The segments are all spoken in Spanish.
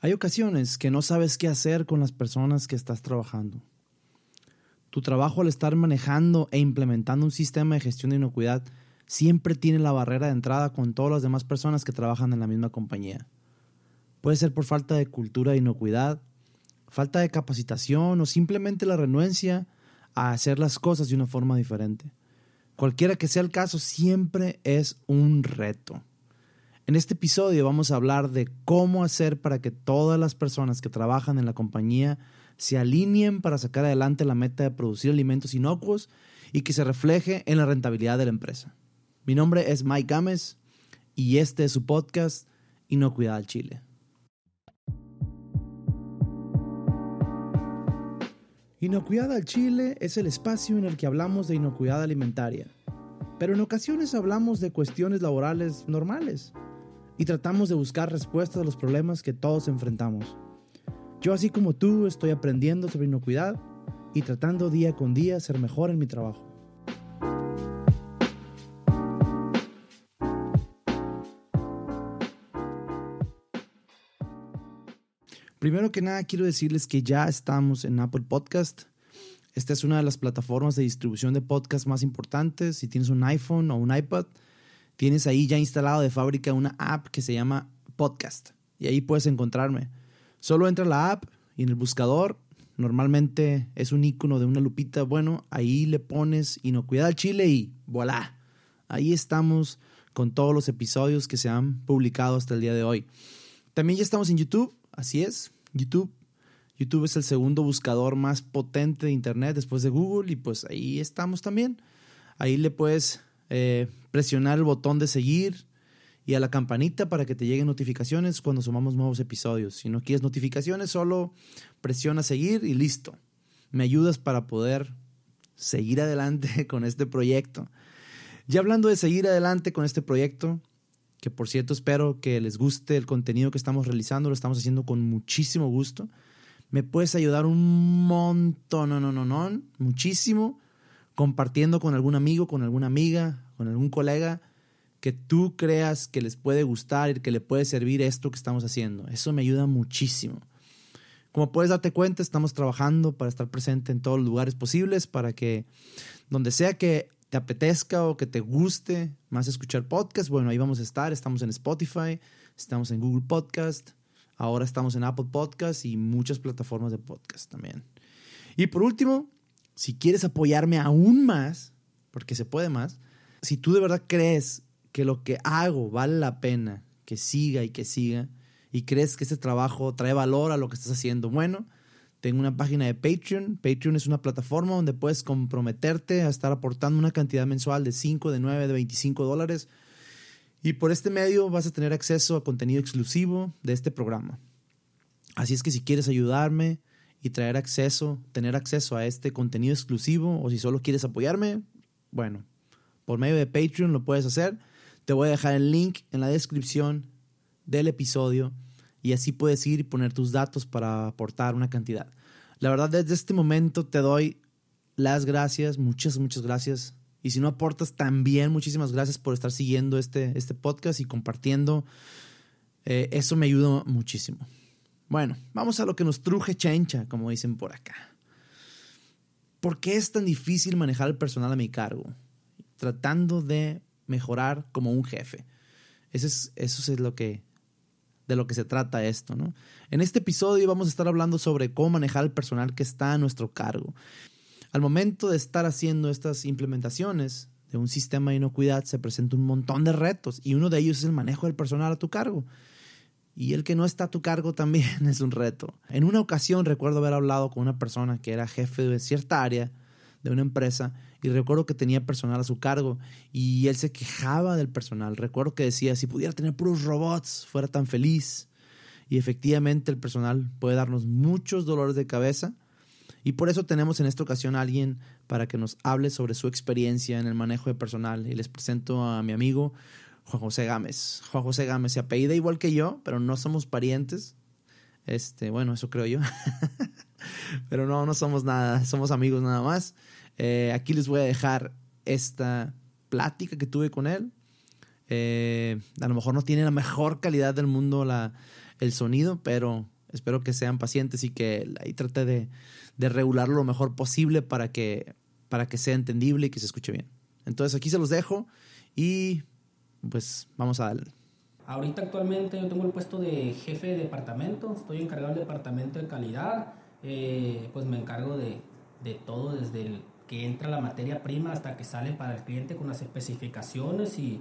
Hay ocasiones que no sabes qué hacer con las personas que estás trabajando. Tu trabajo al estar manejando e implementando un sistema de gestión de inocuidad siempre tiene la barrera de entrada con todas las demás personas que trabajan en la misma compañía. Puede ser por falta de cultura de inocuidad, falta de capacitación o simplemente la renuencia a hacer las cosas de una forma diferente. Cualquiera que sea el caso, siempre es un reto. En este episodio vamos a hablar de cómo hacer para que todas las personas que trabajan en la compañía se alineen para sacar adelante la meta de producir alimentos inocuos y que se refleje en la rentabilidad de la empresa. Mi nombre es Mike Gámez y este es su podcast Inocuidad al Chile. Inocuidad al Chile es el espacio en el que hablamos de inocuidad alimentaria, pero en ocasiones hablamos de cuestiones laborales normales y tratamos de buscar respuestas a los problemas que todos enfrentamos. Yo así como tú estoy aprendiendo sobre inocuidad y tratando día con día ser mejor en mi trabajo. Primero que nada quiero decirles que ya estamos en Apple Podcast. Esta es una de las plataformas de distribución de podcast más importantes. Si tienes un iPhone o un iPad, tienes ahí ya instalado de fábrica una app que se llama Podcast y ahí puedes encontrarme. Solo entra la app y en el buscador normalmente es un icono de una lupita. Bueno, ahí le pones inocuidad al chile y voilà. Ahí estamos con todos los episodios que se han publicado hasta el día de hoy. También ya estamos en YouTube, así es, YouTube. YouTube es el segundo buscador más potente de Internet después de Google y pues ahí estamos también. Ahí le puedes eh, presionar el botón de seguir y a la campanita para que te lleguen notificaciones cuando sumamos nuevos episodios. Si no quieres notificaciones, solo presiona seguir y listo. Me ayudas para poder seguir adelante con este proyecto. Ya hablando de seguir adelante con este proyecto, que por cierto espero que les guste el contenido que estamos realizando, lo estamos haciendo con muchísimo gusto. Me puedes ayudar un montón, no, no, no, no, muchísimo compartiendo con algún amigo, con alguna amiga, con algún colega que tú creas que les puede gustar y que le puede servir esto que estamos haciendo. Eso me ayuda muchísimo. Como puedes darte cuenta, estamos trabajando para estar presente en todos los lugares posibles, para que donde sea que te apetezca o que te guste más escuchar podcast, bueno, ahí vamos a estar. Estamos en Spotify, estamos en Google Podcast, ahora estamos en Apple Podcast y muchas plataformas de podcast también. Y por último, si quieres apoyarme aún más, porque se puede más, si tú de verdad crees que lo que hago vale la pena que siga y que siga, y crees que este trabajo trae valor a lo que estás haciendo, bueno, tengo una página de Patreon. Patreon es una plataforma donde puedes comprometerte a estar aportando una cantidad mensual de 5, de 9, de 25 dólares. Y por este medio vas a tener acceso a contenido exclusivo de este programa. Así es que si quieres ayudarme, y traer acceso, tener acceso a este contenido exclusivo o si solo quieres apoyarme, bueno, por medio de Patreon lo puedes hacer. Te voy a dejar el link en la descripción del episodio y así puedes ir y poner tus datos para aportar una cantidad. La verdad, desde este momento te doy las gracias, muchas, muchas gracias. Y si no aportas también, muchísimas gracias por estar siguiendo este, este podcast y compartiendo. Eh, eso me ayuda muchísimo. Bueno, vamos a lo que nos truje chencha, como dicen por acá. ¿Por qué es tan difícil manejar el personal a mi cargo? Tratando de mejorar como un jefe. Eso es, eso es lo que, de lo que se trata esto, ¿no? En este episodio vamos a estar hablando sobre cómo manejar el personal que está a nuestro cargo. Al momento de estar haciendo estas implementaciones de un sistema de inocuidad se presenta un montón de retos y uno de ellos es el manejo del personal a tu cargo y el que no está a tu cargo también es un reto. En una ocasión recuerdo haber hablado con una persona que era jefe de cierta área de una empresa y recuerdo que tenía personal a su cargo y él se quejaba del personal. Recuerdo que decía, si pudiera tener puros robots, fuera tan feliz. Y efectivamente el personal puede darnos muchos dolores de cabeza y por eso tenemos en esta ocasión a alguien para que nos hable sobre su experiencia en el manejo de personal y les presento a mi amigo Juan José Gámez. Juan José Gámez se apellida igual que yo, pero no somos parientes. Este, bueno, eso creo yo. pero no, no somos nada, somos amigos nada más. Eh, aquí les voy a dejar esta plática que tuve con él. Eh, a lo mejor no tiene la mejor calidad del mundo la, el sonido, pero espero que sean pacientes y que ahí trate de, de regularlo lo mejor posible para que, para que sea entendible y que se escuche bien. Entonces aquí se los dejo y pues vamos a darle. Ahorita actualmente yo tengo el puesto de jefe de departamento, estoy encargado del departamento de calidad, eh, pues me encargo de, de todo desde el que entra la materia prima hasta que sale para el cliente con las especificaciones y,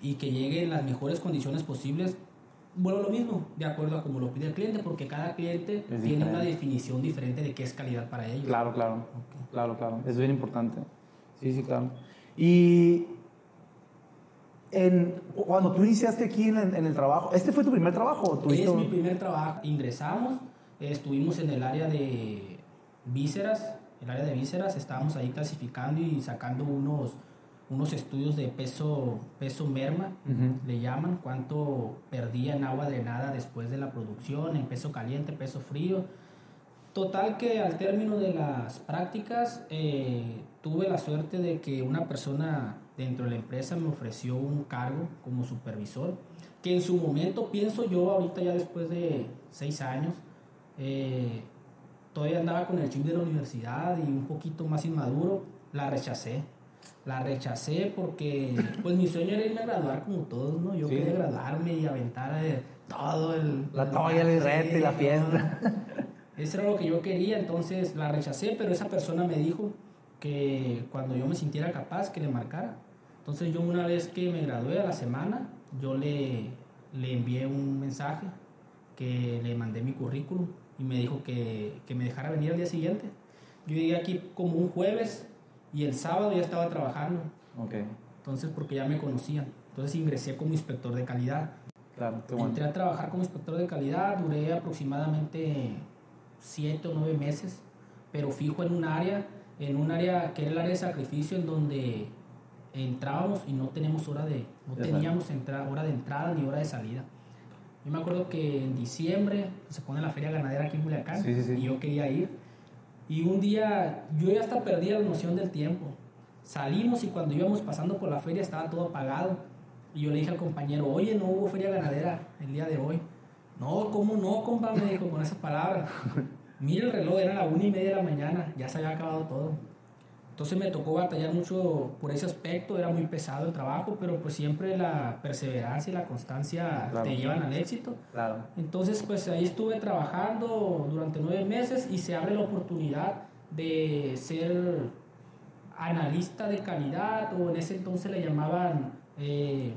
y que llegue en las mejores condiciones posibles. Bueno, lo mismo, de acuerdo a como lo pide el cliente, porque cada cliente tiene una definición diferente de qué es calidad para ellos. Claro, claro. Claro, claro. Es bien importante. Sí, sí, claro. Y en, cuando tú iniciaste aquí en, el trabajo, ¿este fue tu primer trabajo? Es mi primer trabajo. Ingresamos, estuvimos en el área de vísceras, el área de vísceras, estábamos ahí clasificando y sacando unos, unos estudios de peso, peso merma, le llaman, cuánto perdía en agua drenada después de la producción, en peso caliente, peso frío. Total que al término de las prácticas eh, tuve la suerte de que una persona dentro de la empresa me ofreció un cargo como supervisor, que en su momento pienso yo, ahorita ya después de seis años, eh, todavía andaba con el chip de la universidad y un poquito más inmaduro, la rechacé. La rechacé porque pues mi sueño era irme a graduar como todos, ¿no? Yo quería graduarme y aventar eh, todo el... La toalla, el reto y la fiesta. Eso era lo que yo quería, entonces la rechacé, pero esa persona me dijo que cuando yo me sintiera capaz, que le marcara. Entonces yo una vez que me gradué a la semana, yo le, le envié un mensaje que le mandé mi currículum y me dijo que, que, me dejara venir al día siguiente. Yo llegué aquí como un jueves y el sábado ya estaba trabajando. Okay. Entonces, porque ya me conocían. Entonces ingresé como inspector de calidad. Claro, Entré a trabajar como inspector de calidad, duré aproximadamente siete o nueve meses, pero fijo en un área, en un área que era el área de sacrificio, en donde entrábamos y no tenemos hora de, no teníamos hora de entrada ni hora de salida. Yo me acuerdo que en diciembre se pone la feria ganadera aquí en Culiacán y yo quería ir. Y un día yo ya hasta perdí la noción del tiempo. Salimos y cuando íbamos pasando por la feria estaba todo apagado. Y yo le dije al compañero, oye, no hubo feria ganadera el día de hoy. No, ¿cómo no, compa? Me dijo con esas palabras. Mira el reloj, era la una y media de la mañana, ya se había acabado todo. Entonces me tocó batallar mucho por ese aspecto, era muy pesado el trabajo, pero pues siempre la perseverancia y la constancia te llevan al éxito. Claro. Entonces pues ahí estuve trabajando durante nueve meses y se abre la oportunidad de ser analista de calidad o en ese entonces le llamaban eh,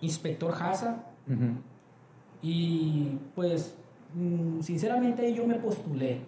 inspector HASA. Y pues mm, sinceramente yo me postulé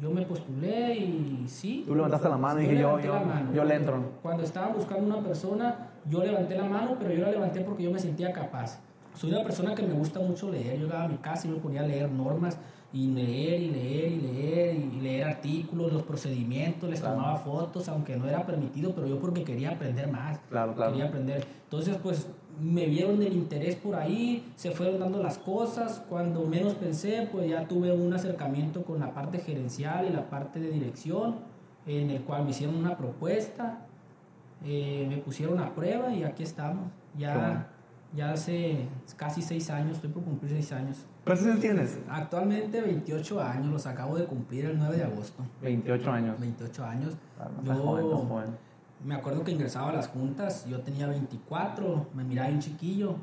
yo me postulé y sí. Tú levantaste la mano y dije yo, yo, yo le entro. Cuando estaban buscando una persona, yo levanté la mano, pero yo la levanté porque yo me sentía capaz. Soy una persona que me gusta mucho leer. Yo llegaba a mi casa y me ponía a leer normas y leer y leer y leer y leer artículos, los procedimientos, les tomaba fotos, aunque no era permitido, pero yo porque quería aprender más. Claro, claro. Quería aprender. Entonces, pues me vieron el interés por ahí, se fueron dando las cosas, cuando menos pensé, pues ya tuve un acercamiento con la parte gerencial y la parte de dirección, en el cual me hicieron una propuesta, eh, me pusieron a prueba y aquí estamos, ya, ya hace casi seis años, estoy por cumplir seis años. ¿Cuántos años tienes? Actualmente 28 años, los acabo de cumplir el 9 de agosto. 28 años. 28 años. Yo, joven, me acuerdo que ingresaba a las juntas, yo tenía 24, me miraba un chiquillo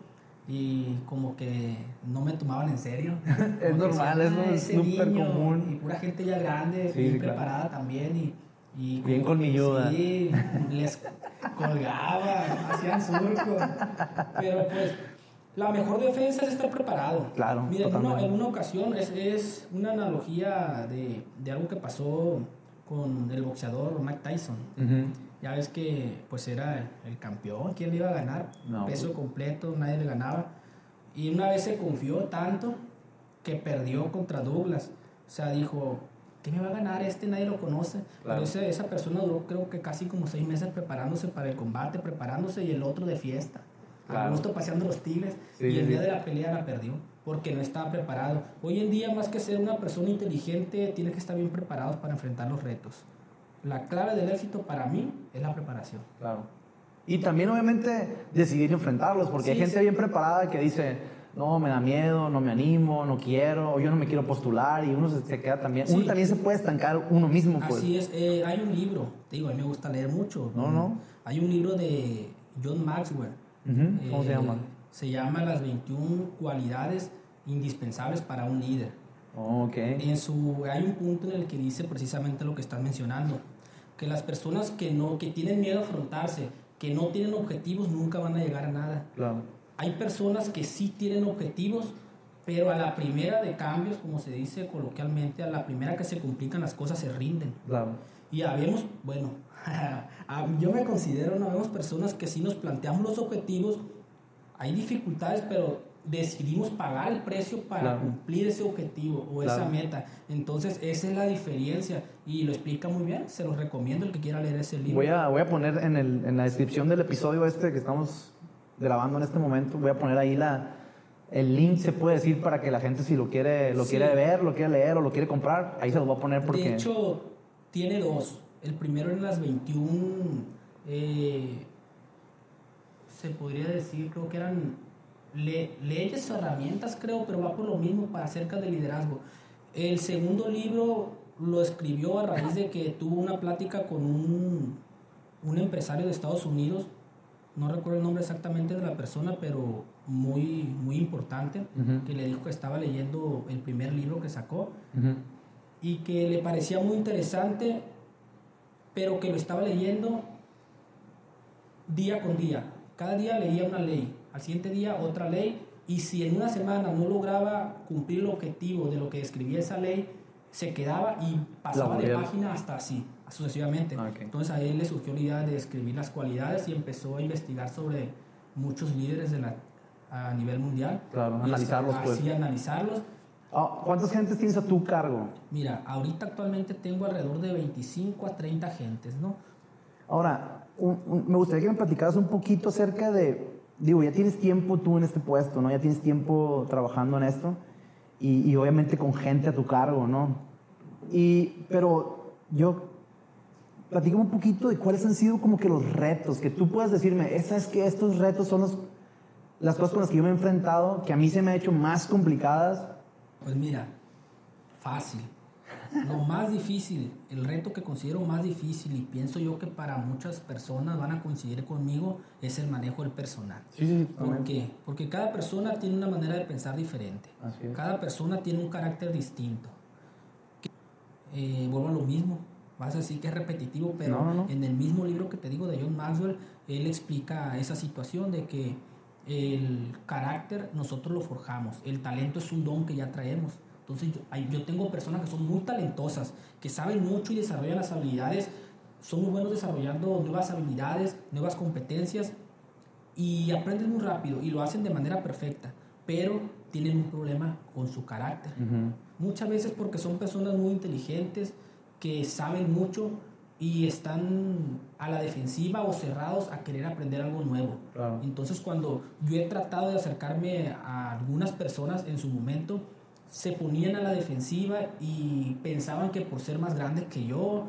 y como que no me tomaban en serio. es normal, es súper común. Y pura gente ya grande, bien preparada también y, bien con mi ayuda. Sí, les colgaba, hacían surco. Pero pues la mejor defensa es estar preparado. Claro. Mira, en una, en una, ocasión es, es una analogía de, de, algo que pasó con el boxeador Mike Tyson. Ya ves que pues era el campeón, ¿quién le iba a ganar? Peso pues. completo, nadie le ganaba. Y una vez se confió tanto que perdió contra Douglas. O sea, dijo, ¿qué me va a ganar este? Nadie lo conoce. Pero esa, persona duró creo que casi como seis meses preparándose para el combate, preparándose y el otro de fiesta. A gusto paseando los tigres. y el día de la pelea la perdió porque no estaba preparado. Hoy en día, más que ser una persona inteligente, tiene que estar bien preparado para enfrentar los retos la clave del éxito para mí es la preparación. Claro. Y también obviamente decidir enfrentarlos, porque hay gente bien preparada que dice, no, me da miedo, no me animo, no quiero, o yo no me quiero postular y uno se, se queda también, uno también se puede estancar uno mismo, pues. Así es, eh, hay un libro, te digo, a mí me gusta leer mucho. No, no. Hay un libro de John Maxwell. ¿Cómo se Eh, llama? Se llama Las 21 cualidades indispensables para un líder. Oh, ok. En su, hay un punto en el que dice precisamente lo que estás mencionando, que las personas que, no, que tienen miedo a afrontarse, que no tienen objetivos, nunca van a llegar a nada. Claro. Hay personas que sí tienen objetivos, pero a la primera de cambios, como se dice coloquialmente, a la primera que se complican las cosas se rinden. Claro. Y habemos, bueno, yo me considero, no habemos personas que sí nos planteamos los objetivos, hay dificultades, pero decidimos pagar el precio para Claro. cumplir ese objetivo o esa meta. Entonces, esa es la diferencia y lo explica muy bien. Se los recomiendo el que quiera leer ese libro. Voy a, voy a poner en, el, en la descripción del episodio este que estamos grabando en este momento, voy a poner ahí la, el link, se puede decir, para que la gente si lo quiere, lo Sí. quiere ver, lo quiere leer o lo quiere comprar, ahí se lo voy a poner porque... De hecho, tiene dos. El primero en las 21, eh, se podría decir, creo que eran le- leyes o herramientas, creo, pero va por lo mismo para acerca del liderazgo. El segundo libro lo escribió a raíz de que tuvo una plática con un, un empresario de Estados Unidos. No recuerdo el nombre exactamente de la persona, pero muy, muy importante, Ujú. que le dijo que estaba leyendo el primer libro que sacó Ujú. y que le parecía muy interesante, pero que lo estaba leyendo día con día. Cada día leía una ley, al siguiente día otra ley, y si en una semana no lograba cumplir el objetivo de lo que describía esa ley, se quedaba y pasaba de página hasta así, sucesivamente. Ah, ok. Entonces a él le surgió la idea de escribir las cualidades y empezó a investigar sobre muchos líderes de la, a nivel mundial. Claro, Y analizarlos, pues. Así, analizarlos. Ah, ¿Cuántas gentes tienes a tu cargo? Mira, ahorita actualmente tengo alrededor de 25 a 30 gentes, ¿no? Ahora, un- un- me gustaría que me platicaras un poquito acerca de, digo, ya tienes tiempo tú en este puesto, ¿no? Ya tienes tiempo trabajando en esto y, y obviamente con gente a tu cargo, ¿no? Y, pero yo, platícame un poquito de cuáles han sido como que los retos, que tú puedas decirme, es que estos retos son los, las cosas con las que yo me he enfrentado, que a mí se me ha hecho más complicadas. Pues mira, fácil. Lo más difícil, el reto que considero más difícil y pienso yo que para muchas personas van a coincidir conmigo es el manejo del personal. Sí, sí, ¿Por qué? Porque cada persona tiene una manera de pensar diferente. Así es. Cada persona tiene un carácter distinto. Eh, vuelvo a lo mismo. Vas a decir que es repetitivo, pero No, no, en el mismo libro que te digo de John Maxwell, él explica esa situación de que el carácter nosotros lo forjamos. El talento es un don que ya traemos. Entonces yo, yo tengo personas que son muy talentosas, que saben mucho y desarrollan las habilidades, son muy buenos desarrollando nuevas habilidades, nuevas competencias y aprenden muy rápido y lo hacen de manera perfecta, pero tienen un problema con su carácter. Ujú. Muchas veces porque son personas muy inteligentes, que saben mucho y están a la defensiva o cerrados a querer aprender algo nuevo. Claro. Entonces cuando yo he tratado de acercarme a algunas personas en su momento, se ponían a la defensiva y pensaban que por ser más grandes que yo,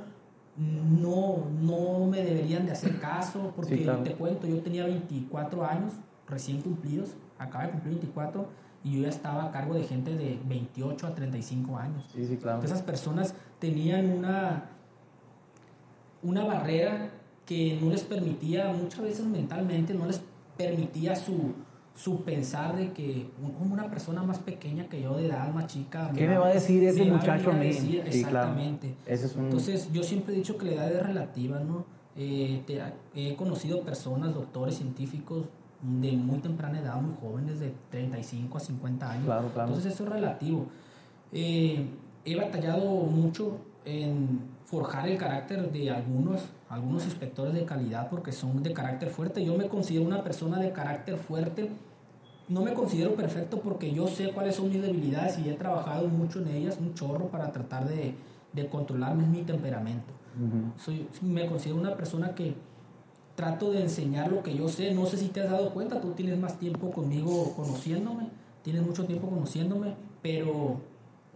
no, no me deberían de hacer caso, porque Sí, claro. te cuento, yo tenía 24 años recién cumplidos, acaba de cumplir 24, y yo ya estaba a cargo de gente de 28 a 35 años. Sí, sí, claro. Esas personas tenían una, una barrera que no les permitía, muchas veces mentalmente, no les permitía su, su pensar de que una persona más pequeña que yo, de edad más chica... ¿Qué me va a decir ese muchacho a mí? decir? Sí, claro. Exactamente. Ese es un... Entonces, yo siempre he dicho que la edad es relativa, ¿no? Eh, te- he conocido personas, doctores, científicos de muy temprana edad, muy jóvenes, de 35 a 50 años. Claro, claro. Entonces, eso es relativo. Eh, he batallado mucho en forjar el carácter de algunos, algunos inspectores de calidad porque son de carácter fuerte. Yo me considero una persona de carácter fuerte. No me considero perfecto porque yo sé cuáles son mis debilidades y he trabajado mucho en ellas, un chorro para tratar de, de controlar mi temperamento. Soy, me considero una persona que trato de enseñar lo que yo sé. No sé si te has dado cuenta, tú tienes más tiempo conmigo conociéndome, tienes mucho tiempo conociéndome, pero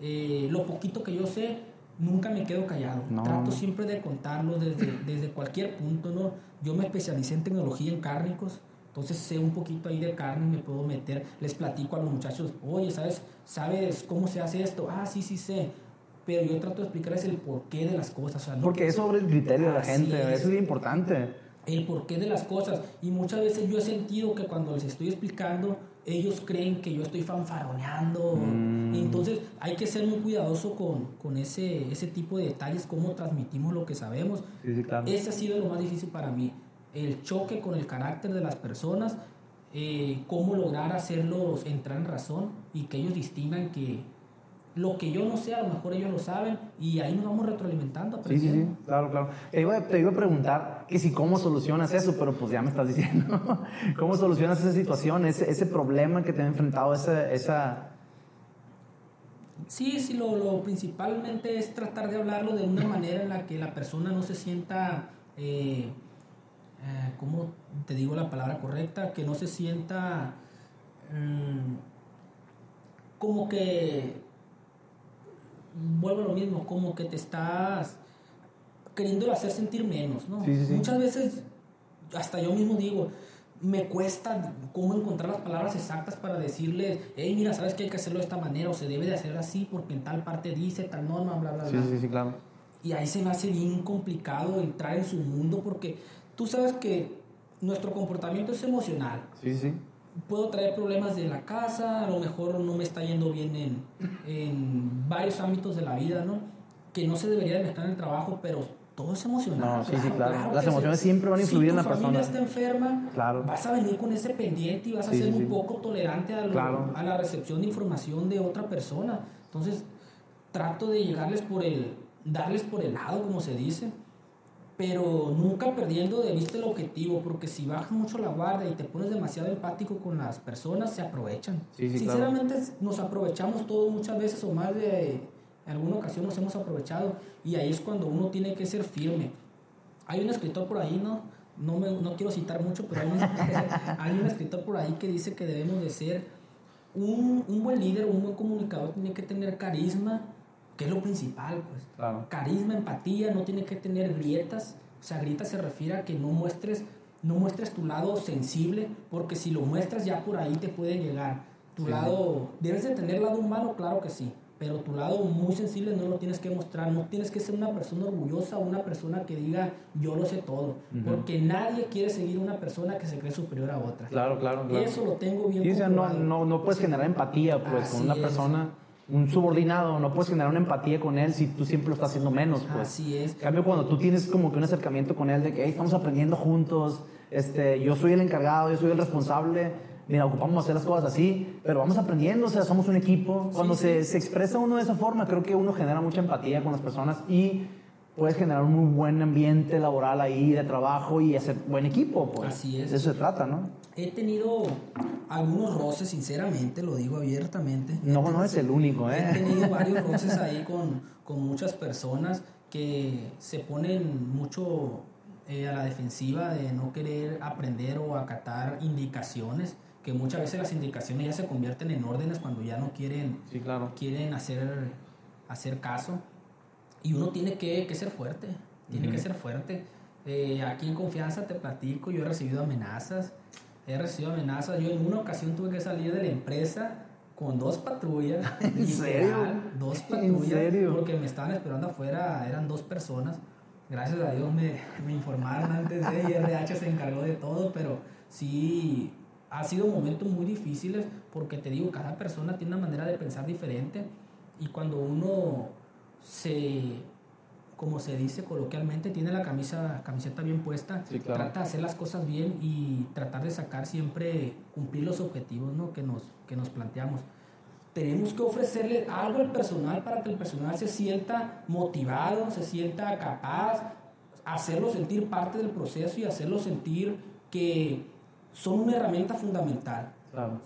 eh, lo poquito que yo sé, nunca me quedo callado. No. Trato siempre de contarlo desde, desde cualquier punto, ¿no? Yo me especialicé en tecnología en cárnicos, Entonces sé un poquito ahí de carne, me puedo meter, les platico a los muchachos, oye, ¿sabes, ¿sabes cómo se hace esto? Ah, sí, sí sé. Pero yo trato de explicarles el porqué de las cosas. Porque es sobre el criterio de la gente, eso es importante. El porqué de las cosas. Y muchas veces yo he sentido que cuando les estoy explicando, ellos creen que yo estoy fanfaroneando. Mm. Entonces hay que ser muy cuidadoso con, con, ese, ese tipo de detalles, cómo transmitimos lo que sabemos. Sí, claro. Ese ha sido lo más difícil para mí el choque con el carácter de las personas, eh, cómo lograr hacerlos entrar en razón y que ellos distingan que lo que yo no sé, a lo mejor ellos lo saben y ahí nos vamos retroalimentando. Sí, sí, sí, claro, claro. Te iba, te iba, a preguntar que si cómo solucionas eso, pero pues ya me estás diciendo. ¿Cómo solucionas esa situación, ese, ese problema que te ha enfrentado, esa... esa... Sí, sí, lo, lo, principalmente es tratar de hablarlo de una manera en la que la persona no se sienta... Eh, eh, ¿cómo te digo la palabra correcta? Que no se sienta mm, como que, vuelvo a lo mismo, como que te estás queriendo hacer sentir menos, ¿no? Muchas veces, hasta yo mismo digo, me cuesta cómo encontrar las palabras exactas para decirles, hey, mira, sabes que hay que hacerlo de esta manera o se debe de hacer así porque en tal parte dice, tal norma, bla, bla, bla. Sí, sí, sí, claro. Y ahí se me hace bien complicado entrar en su mundo porque tú sabes que nuestro comportamiento es emocional. Sí, sí. Puedo traer problemas de la casa, a lo mejor no me está yendo bien en, en varios ámbitos de la vida, ¿no? Que no se debería de mezclar en el trabajo, pero todo es emocional. No, sí, sí, claro. Las emociones siempre van a influir en la persona. Si tu familia está enferma, claro. vas a venir con ese pendiente y vas a ser un poco tolerante a, a, la recepción de información de otra persona. Entonces, trato de llegarles por el, darles por el lado, como se dice pero nunca perdiendo de vista el objetivo, porque si bajas mucho la guardia y te pones demasiado empático con las personas, se aprovechan. Sinceramente nos aprovechamos todos muchas veces o más de en alguna ocasión nos hemos aprovechado y ahí es cuando uno tiene que ser firme. Hay un escritor por ahí, ¿no? No, me, no quiero citar mucho, pero hay un, hay un escritor por ahí que dice que debemos de ser un, un buen líder, un buen comunicador, tiene que tener carisma, que es lo principal, pues. Carisma, empatía, no tiene que tener grietas. O sea, grietas se refiere a que no muestres, no muestres tu lado sensible, porque si lo muestras ya por ahí te puede llegar. Tu lado, debes de tener lado humano, claro que sí, pero tu lado muy sensible no lo tienes que mostrar, no tienes que ser una persona orgullosa una persona que diga yo lo sé todo, porque nadie quiere seguir una persona que se cree superior a otra. Claro, claro, claro. Eso lo tengo bien. Y no, no, no puedes generar empatía pues con una persona un subordinado, no puedes generar una empatía con él si tú siempre lo estás haciendo menos. Pues. Así es. En cambio, cuando tú tienes como que un acercamiento con él de que estamos aprendiendo juntos, este, yo soy el encargado, yo soy el responsable, mira, ocupamos hacer las cosas así, pero vamos aprendiendo, o sea, somos un equipo. Cuando se, se expresa uno de esa forma, creo que uno genera mucha empatía con las personas y puedes generar un muy buen ambiente laboral ahí de trabajo y hacer buen equipo. Pues. Así es. De eso se trata, ¿no? He tenido algunos roces, sinceramente, lo digo abiertamente. No, no es el único, ¿eh? He tenido varios roces ahí con, con muchas personas que se ponen mucho eh, a la defensiva de no querer aprender o acatar indicaciones que muchas veces las indicaciones ya se convierten en órdenes cuando ya no quieren, sí, claro. quieren hacer, hacer caso. Y uno tiene que, que ser fuerte, tiene que ser fuerte. Eh, aquí en confianza te platico, yo he recibido amenazas, he recibido amenazas. Yo en una ocasión tuve que salir de la empresa con dos patrullas. ¿En serio? Dos patrullas. Porque me estaban esperando afuera, eran dos personas. Gracias a Dios me, me informaron antes de y RH se encargó de todo, pero sí ha sido momentos muy difíciles porque te digo, cada persona tiene una manera de pensar diferente y cuando uno se, como se dice coloquialmente, tiene la camisa, camiseta bien puesta, trata de hacer las cosas bien y tratar de sacar siempre, cumplir los objetivos ¿no? que, nos, que nos planteamos. Tenemos que ofrecerle algo al personal para que el personal se sienta motivado, se sienta capaz, hacerlo sentir parte del proceso y hacerlo sentir que son una herramienta fundamental.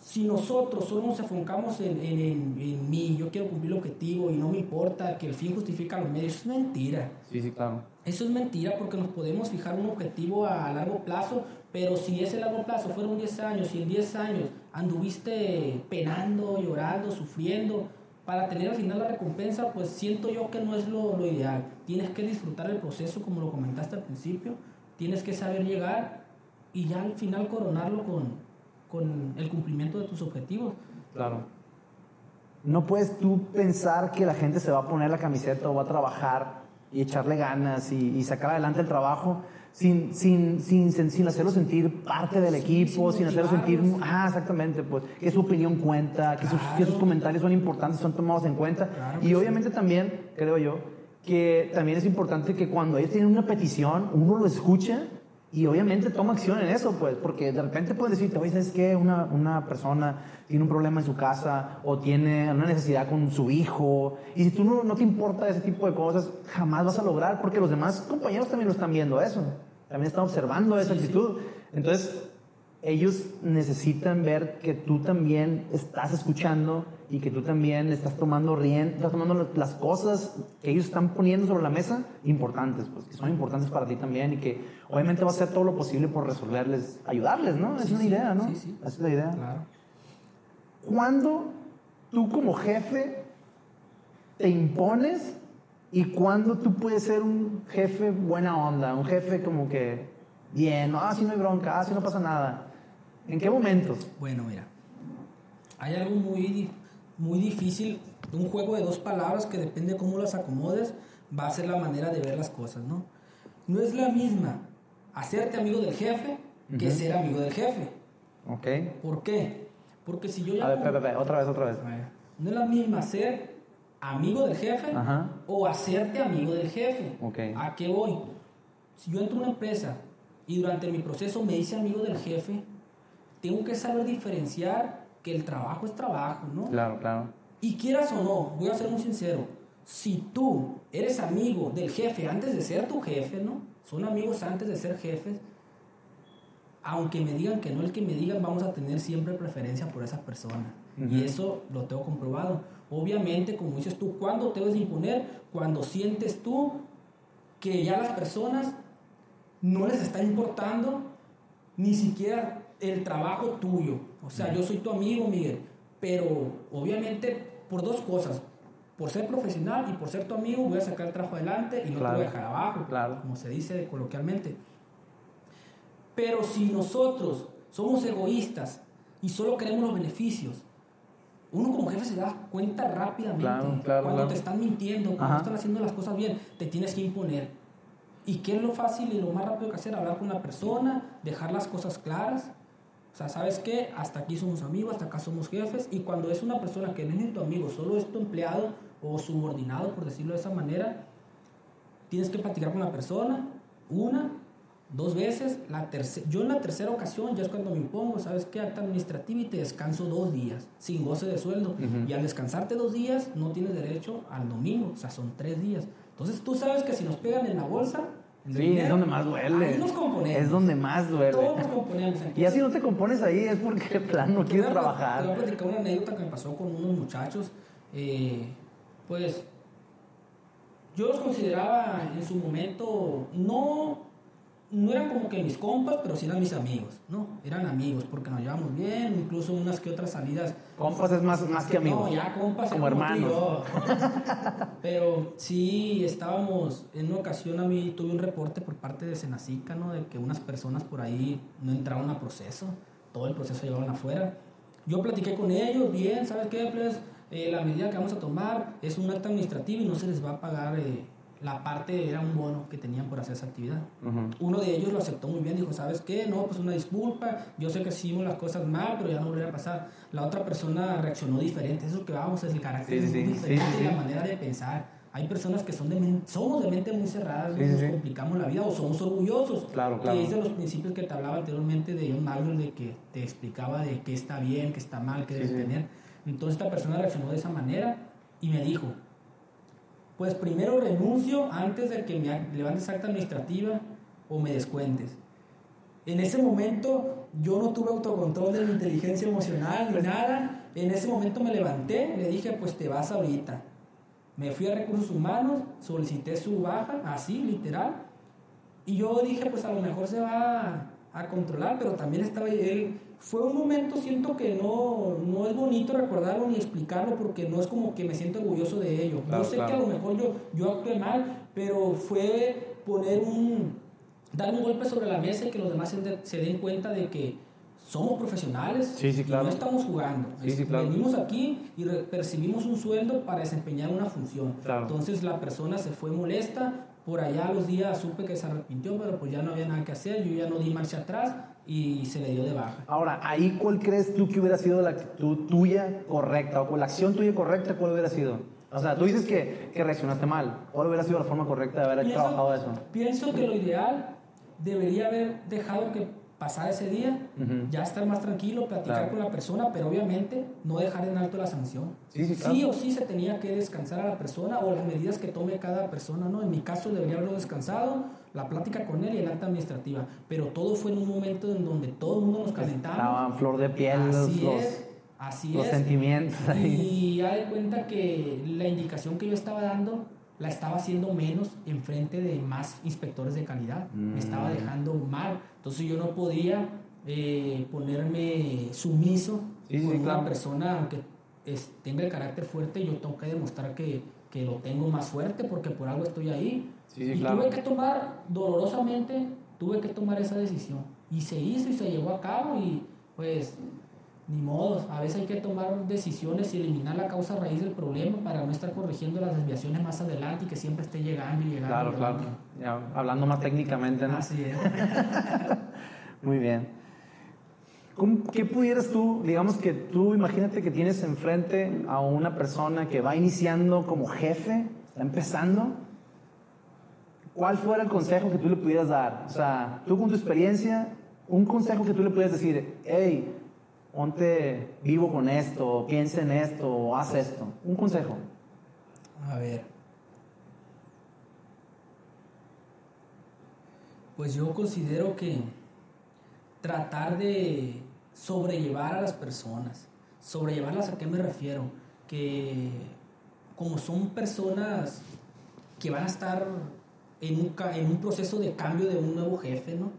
Si nosotros solo nos enfocamos en, en, en, mí, yo quiero cumplir el objetivo y no me importa que el fin justifica los medios, eso es mentira. Sí, sí, claro. Eso es mentira porque nos podemos fijar un objetivo a largo plazo, pero si ese largo plazo fueron 10 años y en 10 años anduviste penando, llorando, sufriendo, para tener al final la recompensa, pues siento yo que no es lo, lo ideal. Tienes que disfrutar el proceso como lo comentaste al principio, tienes que saber llegar y ya al final coronarlo con, con el cumplimiento de tus objetivos. Claro. No puedes tú pensar que la gente se va a poner la camiseta o va a trabajar y echarle ganas y, y sacar adelante el trabajo sin, sin, sin, sin, hacerlo sentir parte del equipo, sin, hacerlo sentir, ah, exactamente, pues, que su opinión cuenta, que, sus, que sus comentarios son importantes, son tomados en cuenta. y obviamente también, creo yo, que también es importante que cuando ellos tienen una petición, uno lo escucha y obviamente toma acción en eso, pues, porque de repente pueden decirte, oye, ¿sabes qué? Una, una persona tiene un problema en su casa o tiene una necesidad con su hijo. Y si tú no, no te importa ese tipo de cosas, jamás vas a lograr, porque los demás compañeros también lo están viendo eso. También están observando esa actitud. Entonces, ellos necesitan ver que tú también estás escuchando y que tú también estás tomando rien, estás tomando las cosas que ellos están poniendo sobre la mesa importantes, pues que son importantes para ti también y que obviamente va a hacer todo lo posible por resolverles, ayudarles, ¿no? es una idea, ¿no? Sí, sí. Es la idea. Claro. ¿Cuándo tú como jefe te impones y cuándo tú puedes ser un jefe buena onda, un jefe como que bien, no, así no hay bronca, así no pasa nada? ¿En qué momentos? Bueno, mira, hay algo muy, muy difícil, un juego de dos palabras que depende de cómo las acomodes, va a ser la manera de ver las cosas, ¿no? No es la misma hacerte amigo del jefe que ser amigo del jefe. Ok. ¿Por qué? Porque si yo ya... A ver, espera, otra vez, otra vez. No es la misma ser amigo del jefe Ajá. o hacerte amigo del jefe. Ok. ¿A qué voy? Si yo entro a una empresa y durante mi proceso me hice amigo del jefe, tengo que saber diferenciar que el trabajo es trabajo, ¿no? Claro, claro. Y quieras o no, voy a ser muy sincero, si tú eres amigo del jefe antes de ser tu jefe, ¿no? Son amigos antes de ser jefes, aunque me digan que no, el que me digan, vamos a tener siempre preferencia por esa persona. Y eso lo tengo comprobado. Obviamente, como dices tú, ¿cuándo te debes imponer? Cuando sientes tú que ya las personas no les está importando ni siquiera el trabajo tuyo. O sea, yo soy tu amigo, Miguel, pero obviamente por dos cosas. Por ser profesional y por ser tu amigo voy a sacar el trabajo adelante y no Claro. te voy a dejar abajo, Claro. como se dice coloquialmente. Pero si nosotros somos egoístas y solo queremos los beneficios, uno como jefe se da cuenta rápidamente. Claro, claro, cuando claro. te están mintiendo, cuando Ajá. están haciendo las cosas bien, te tienes que imponer. ¿Y qué es lo fácil y lo más rápido que hacer? Hablar con la persona, dejar las cosas claras. O sea, ¿sabes qué? Hasta aquí somos amigos, hasta acá somos jefes. Y cuando es una persona que no es ni tu amigo, solo es tu empleado o subordinado, por decirlo de esa manera, tienes que platicar con la persona una, dos veces. La yo en la tercera ocasión ya es cuando me impongo, ¿sabes qué? Acta administrativa y te descanso dos días, sin goce de sueldo. Ujú. Y al descansarte dos días, no tienes derecho al domingo, o sea, son tres días. Entonces tú sabes que si nos pegan en la bolsa, Sí, es donde más duele. Ahí nos componemos. Es donde más duele. Todos nos componemos. Y así no te compones ahí es porque de plano no quieres pla- Te voy a trabajar. platicar una anécdota que me pasó con unos muchachos. Eh, pues yo los consideraba en su momento, no, no eran como que mis compas, pero sí eran mis amigos, ¿no? Eran amigos porque nos llevamos bien, incluso unas que otras salidas. Compas es más, más que amigos. No, ya compas, Como hermanos. yo. Pero sí, estábamos, en una ocasión a mí tuve un reporte por parte de Senacica, ¿no? De que unas personas por ahí no entraron a proceso, todo el proceso llevaban afuera. Yo platiqué con ellos, bien, ¿sabes qué? Pues eh, la medida que vamos a tomar es un acto administrativo y no se les va a pagar eh, la parte, era un bono que tenían por hacer esa actividad. Ujú. Uno de ellos lo aceptó muy bien, dijo, ¿sabes qué? No, pues una disculpa, yo sé que hicimos las cosas mal, pero ya no volverá a pasar. La otra persona reaccionó diferente, eso que vamos, es el carácter Sí, es sí, muy diferente, sí, la manera de pensar. Hay personas que son de men- somos de mente muy cerrada, nos complicamos la vida o somos orgullosos. Claro, claro. Y es de los principios que te hablaba anteriormente de John Maxwell, de que te explicaba de qué está bien, qué está mal, qué debes tener. Entonces esta persona reaccionó de esa manera y me dijo, pues primero renuncio antes de que me levantes acta administrativa o me descuentes. En ese momento yo no tuve autocontrol de mi inteligencia emocional ni nada. En ese momento me levanté, le dije, pues te vas ahorita. Me fui a recursos humanos, solicité su baja, así, literal. Y yo dije, pues a lo mejor se va a, a controlar, pero también estaba él. Fue un momento, siento que no, no es bonito recordarlo ni explicarlo porque no es como que me siento orgulloso de ello. Claro, yo sé claro. que a lo mejor yo, yo actué mal, pero fue poner un, dar un golpe sobre la mesa y que los demás se, de- se den cuenta de que somos profesionales Sí, sí, y claro. no estamos jugando. Sí, Es-. Venimos aquí y re- percibimos un sueldo para desempeñar una función. Entonces la persona se fue molesta. Por allá los días supe que se arrepintió, pero pues ya no había nada que hacer. Yo ya no di marcha atrás y se le dio de baja. Ahora, ahí, ¿cuál crees tú que hubiera sido la actitud tuya correcta o la acción tuya correcta? ¿Cuál hubiera sido? O sea, tú dices que, que reaccionaste mal. ¿Cuál hubiera sido la forma correcta de haber trabajado eso? pienso que lo ideal debería haber dejado que pasara ese día, Ujú. ya estar más tranquilo, platicar Claro. con la persona, pero obviamente no dejar en alto la sanción. Sí, sí, claro. o sí se tenía que descansar a la persona o las medidas que tome cada persona, ¿no? En mi caso debería haberlo descansado, la plática con él y el acta administrativa, pero todo fue en un momento en donde todo el mundo nos calentamos. Estaban flor de piel los, Así los, es, así los es. sentimientos ahí. Y ya de cuenta que la indicación que yo estaba dando la estaba haciendo menos en frente de más inspectores de calidad. Me estaba Mm. dejando mal. Entonces yo no podía eh, ponerme sumiso Sí, sí, con una claro. persona aunque es- tenga el carácter fuerte. Yo tengo que demostrar que, que lo tengo más fuerte porque por algo estoy ahí. Sí, sí, y claro. tuve que tomar, dolorosamente, tuve que tomar esa decisión. Y se hizo y se llevó a cabo y pues ni modo, a veces hay que tomar decisiones y eliminar la causa raíz del problema para no estar corrigiendo las desviaciones más adelante y que siempre esté llegando y llegando. Claro, claro. Ya, hablando más técnicamente, ¿no? Así es. Muy bien. ¿Cómo- ¿Qué pudieras tú, digamos que tú imagínate que tienes enfrente a una persona que va iniciando como jefe, está empezando? ¿Cuál fuera el consejo que tú le pudieras dar? O sea, tú con tu experiencia, un consejo que tú le pudieras decir, hey, ponte vivo con esto, piensa en esto, o haz esto. Un consejo. A ver. Pues yo considero que tratar de sobrellevar a las personas. ¿Sobrellevarlas a qué me refiero? Que como son personas que van a estar en un, en un proceso de cambio de un nuevo jefe, ¿no?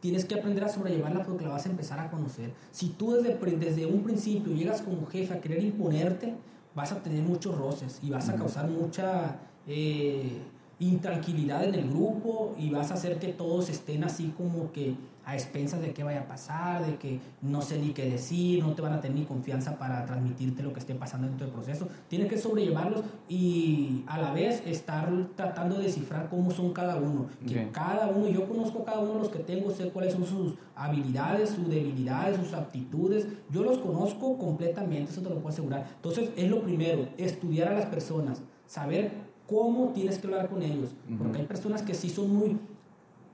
Tienes que aprender a sobrellevarla porque la vas a empezar a conocer. Si tú desde, desde un principio llegas como jefe a querer imponerte, vas a tener muchos roces y vas a causar mucha eh, intranquilidad en el grupo y vas a hacer que todos estén así como que a expensas de qué vaya a pasar, de que no sé ni qué decir, no te van a tener ni confianza para transmitirte lo que esté pasando dentro del proceso. Tienes que sobrellevarlos y a la vez estar tratando de descifrar cómo son cada uno. Que cada uno, yo conozco cada uno de los que tengo, sé cuáles son sus habilidades, sus debilidades, sus aptitudes. Yo los conozco completamente, eso te lo puedo asegurar. Entonces, es lo primero, estudiar a las personas, saber cómo tienes que hablar con ellos. Porque hay personas que sí son muy...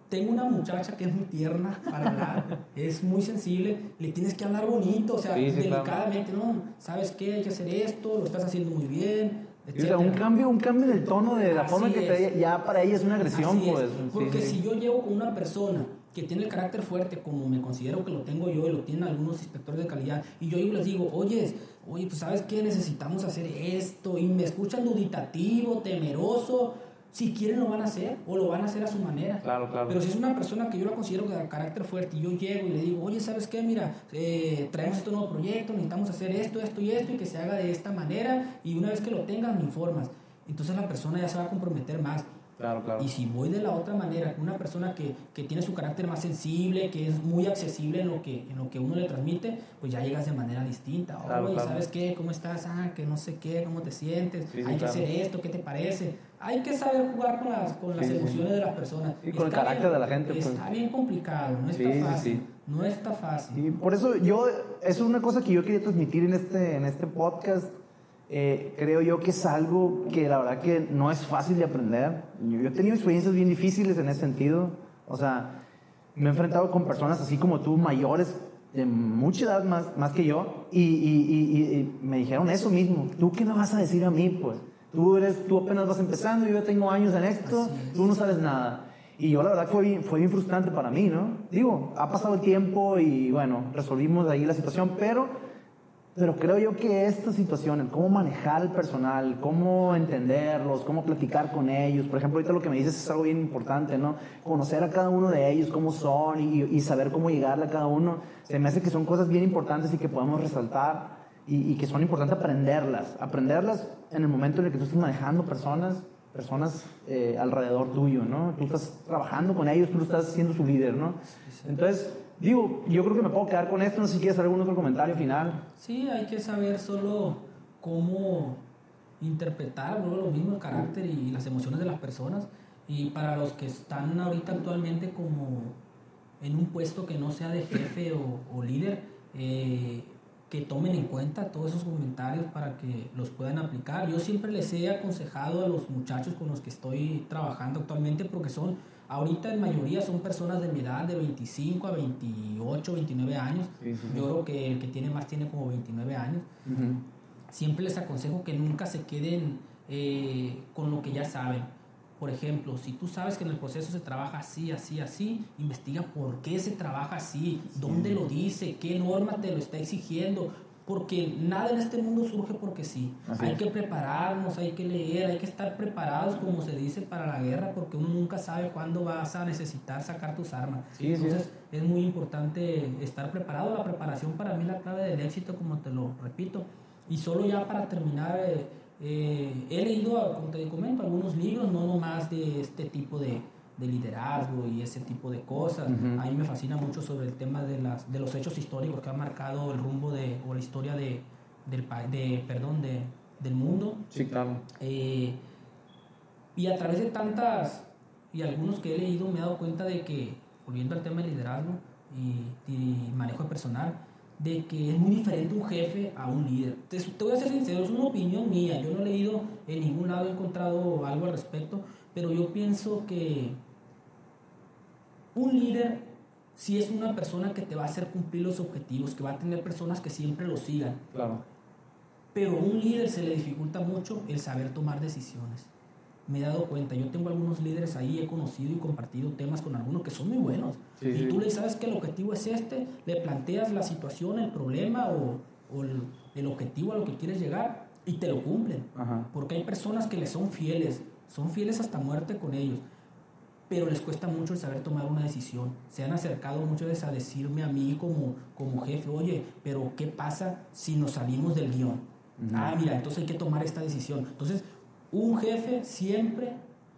Tengo una muchacha que es muy tierna para hablar, es muy sensible, le tienes que hablar bonito, o sea, Sí, sí, claro. delicadamente, ¿no? ¿Sabes qué? Hay que hacer esto, lo estás haciendo muy bien, O sea, un cambio, un cambio en el tono de la Así forma que es. te, ya para ella es una agresión, Así es, pues. Sí, Porque sí. si yo llevo con una persona que tiene el carácter fuerte, como me considero que lo tengo yo y lo tienen algunos inspectores de calidad, y yo les digo, oye, oye, pues sabes qué, necesitamos hacer esto, y me escuchan duditativo, temeroso, si quieren lo van a hacer, o lo van a hacer a su manera. Claro, claro. Pero si es una persona que yo la considero de carácter fuerte y yo llego y le digo, oye, ¿sabes qué? Mira, eh, traemos este nuevo proyecto, necesitamos hacer esto, esto y esto y que se haga de esta manera y una vez que lo tengas me informas. Entonces la persona ya se va a comprometer más. Claro, claro. Y si voy de la otra manera, con una persona que, que tiene su carácter más sensible, que es muy accesible en lo que, en lo que uno le transmite, pues ya llegas de manera distinta. Claro. ¿sabes qué? ¿Cómo estás? Ah, que no sé qué, ¿cómo te sientes? Sí, Hay que hacer esto, ¿qué te parece? Hay que saber jugar con las, con las emociones de las personas. Y con el Está carácter bien- de la gente, pues. Está bien complicado, no está fácil. No está fácil. Y por eso yo, es una cosa que yo quería transmitir en este, en este podcast. Eh, creo yo que es algo que la verdad que no es fácil de aprender. Yo, he tenido experiencias bien difíciles en ese sentido. O sea, me he enfrentado con personas así como tú, mayores, de mucha edad más, más que yo, y, y- y- y- me dijeron eso mismo. ¿Tú qué me vas a decir a mí? Pues tú, eres, tú apenas vas empezando, yo tengo años en esto, tú no sabes nada. Y yo la verdad fue bien, fue bien frustrante para mí, ¿no? Digo, ha pasado el tiempo y bueno, resolvimos ahí la situación, pero, pero creo yo que esta situación, el cómo manejar el personal, cómo entenderlos, cómo platicar con ellos, por ejemplo, ahorita lo que me dices es algo bien importante, ¿no? Conocer a cada uno de ellos, cómo son y, y saber cómo llegarle a cada uno, se me hace que son cosas bien importantes y que podemos resaltar y, y que son importantes aprenderlas, aprenderlas en el momento en el que tú estás manejando personas personas eh, alrededor tuyo, ¿no? Tú estás trabajando con ellos, tú estás siendo su líder, ¿no? Entonces, digo, yo creo que me puedo quedar con esto, no sé si quieres algún otro comentario final. Sí, hay que saber solo cómo interpretar lo mismo el carácter y las emociones de las personas. Y para los que están ahorita actualmente como en un puesto que no sea de jefe o, líder, eh, que tomen en cuenta todos esos comentarios para que los puedan aplicar. Yo siempre les he aconsejado a los muchachos con los que estoy trabajando actualmente, porque son, ahorita en mayoría son personas de mi edad, de 25 a 28, 29 años. Yo creo que el que tiene más tiene como 29 años. Siempre les aconsejo que nunca se queden eh, con lo que ya saben por ejemplo, si tú sabes que en el proceso se trabaja así, así, así, investiga por qué se trabaja así, dónde lo dice, qué norma te lo está exigiendo, porque nada en este mundo surge porque sí. hay que prepararnos, hay que leer, hay que estar preparados, como se dice, para la guerra, porque uno nunca sabe cuándo vas a necesitar sacar tus armas. Entonces es muy importante estar preparado. La preparación para mí es la clave del éxito, como te lo repito. Y solo ya para terminar... Eh, eh, he leído, como te comento, algunos libros, no nomás de este tipo de, de liderazgo y ese tipo de cosas. A mí me fascina mucho sobre el tema de, las, de los hechos históricos que han marcado el rumbo de, o la historia de, del, de, perdón, de, del mundo. Sí, claro. Eh, y a través de tantas, y algunos que he leído, me he dado cuenta de que, volviendo al tema de liderazgo y, y manejo personal, de que es muy diferente un jefe a un líder. Te, te, voy a ser sincero, es una opinión mía. Yo no he leído en ningún lado, he encontrado algo al respecto, pero yo pienso que un líder sí es una persona que te va a hacer cumplir los objetivos, que va a tener personas que siempre lo sigan. Claro. Pero a un líder se le dificulta mucho el saber tomar decisiones me he dado cuenta. Yo tengo algunos líderes ahí, he conocido y compartido temas con algunos que son muy buenos. y tú le sabes que el objetivo es este, le planteas la situación, el problema o, el, objetivo a lo que quieres llegar y te lo cumplen. Porque hay personas que le son fieles, son fieles hasta muerte con ellos, pero les cuesta mucho el saber tomar una decisión. Se han acercado muchas veces a decirme a mí como, como jefe, oye, pero ¿qué pasa si nos salimos del guion? Ah, mira, entonces hay que tomar esta decisión. Entonces, un jefe siempre,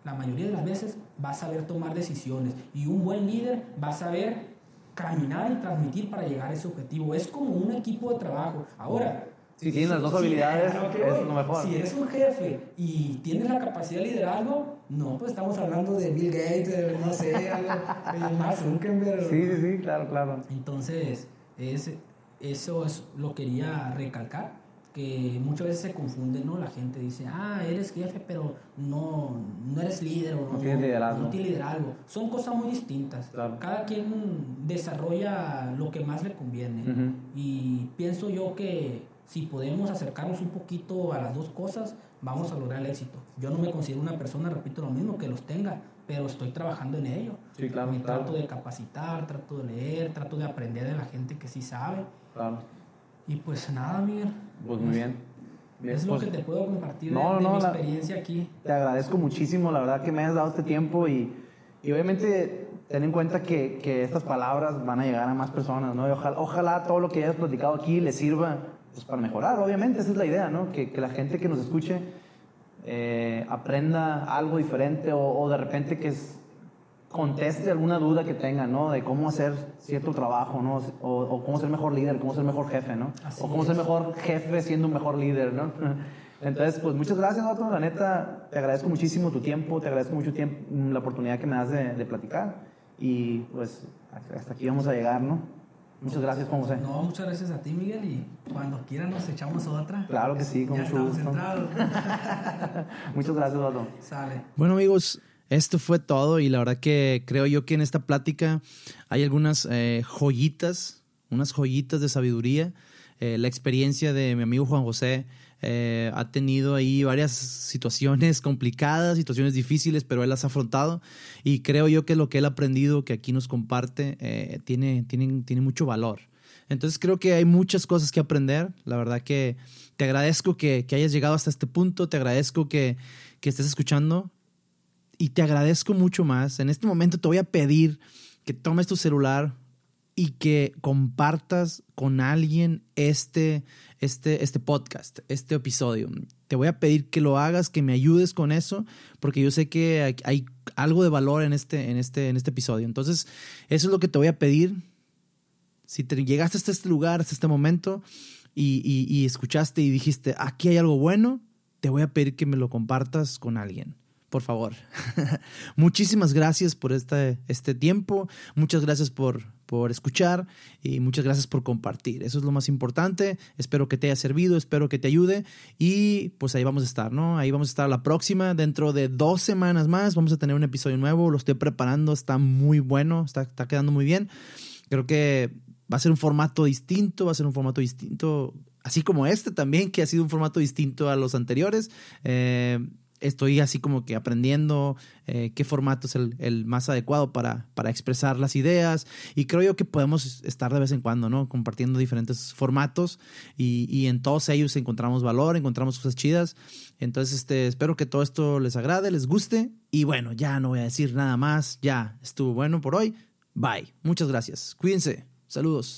la mayoría de las veces, va a saber tomar decisiones y un buen líder va a saber caminar y transmitir para llegar a ese objetivo. Es como un equipo de trabajo. Ahora, si tienes las dos habilidades, es lo mejor. Si eres un jefe y tienes la capacidad de liderazgo, no, pues estamos hablando de Bill Gates, no sé, algo, más Zuckerberg. Sí, sí, sí, claro, claro. Entonces, es, eso es, lo quería recalcar que muchas veces se confunde, ¿no? La gente dice, ah, eres jefe, pero no, no eres líder o no, tienes liderazgo. No tienes liderazgo. Son cosas muy distintas. Cada quien desarrolla lo que más le conviene. Y pienso yo que si podemos acercarnos un poquito a las dos cosas, vamos a lograr el éxito. Yo no me considero una persona, repito lo mismo, que los tenga, pero estoy trabajando en ello. Sí, claro. Me trato de capacitar, trato de leer, trato de aprender de la gente que sí sabe. Claro. Y pues nada, Miguel. Pues muy bien. es lo pues, que te puedo compartir de, mi experiencia aquí. Te agradezco muchísimo, la verdad que me has dado este tiempo y, y obviamente ten en cuenta que, que, estas palabras van a llegar a más personas, ¿no? ojalá, ojalá todo lo que hayas platicado aquí le sirva pues, para mejorar, obviamente, esa es la idea, ¿no? Que, que la gente que nos escuche eh, aprenda algo diferente o, o de repente que es, conteste alguna duda que tenga, ¿no? De cómo hacer cierto trabajo, ¿no? O, cómo ser mejor líder, cómo ser mejor jefe, ¿no? o cómo ser mejor jefe siendo un mejor líder, ¿no? Entonces, pues muchas gracias, Otto. La neta, te agradezco muchísimo tu tiempo, te agradezco mucho tiempo, la oportunidad que me das de, platicar. Y pues hasta aquí vamos a llegar, ¿no? Muchas gracias, Juan José. No, muchas gracias a ti, Miguel. Y cuando quieran nos echamos otra. Claro que sí, con mucho gusto. muchas gracias, Otto. Sale. Bueno, amigos, esto fue todo y la verdad que creo yo que en esta plática hay algunas eh, joyitas, unas joyitas de sabiduría. Eh, la experiencia de mi amigo Juan José eh, ha tenido ahí varias situaciones complicadas, situaciones difíciles, pero él las ha afrontado y creo yo que lo que él ha aprendido, que aquí nos comparte, tiene, tiene, tiene mucho valor. Entonces creo que hay muchas cosas que aprender. La verdad que te agradezco que, que hayas llegado hasta este punto, te agradezco que, que estés escuchando y te agradezco mucho más. En este momento te voy a pedir que tomes tu celular, y que compartas con alguien este, este, este podcast, este episodio. Te voy a pedir que lo hagas, que me ayudes con eso, porque yo sé que hay algo de valor en este, en este, en este episodio. Entonces, eso es lo que te voy a pedir. Si te llegaste hasta este lugar, hasta este momento, y, y escuchaste y dijiste, aquí hay algo bueno, te voy a pedir que me lo compartas con alguien por favor. Muchísimas gracias por este, este tiempo, muchas gracias por, por escuchar y muchas gracias por compartir. Eso es lo más importante. Espero que te haya servido, espero que te ayude y pues ahí vamos a estar, ¿no? Ahí vamos a estar la próxima. Dentro de dos semanas más vamos a tener un episodio nuevo. Lo estoy preparando, está muy bueno, está, está quedando muy bien. Creo que va a ser un formato distinto, va a ser un formato distinto, así como este también, que ha sido un formato distinto a los anteriores. Eh, estoy así como que aprendiendo eh, qué formato es el, más adecuado para, para, expresar las ideas y creo yo que podemos estar de vez en cuando, ¿no? Compartiendo diferentes formatos y, y en todos ellos encontramos valor, encontramos cosas chidas. Entonces, este, espero que todo esto les agrade, les guste y bueno, ya no voy a decir nada más, ya estuvo bueno por hoy. Bye. Muchas gracias. Cuídense. Saludos.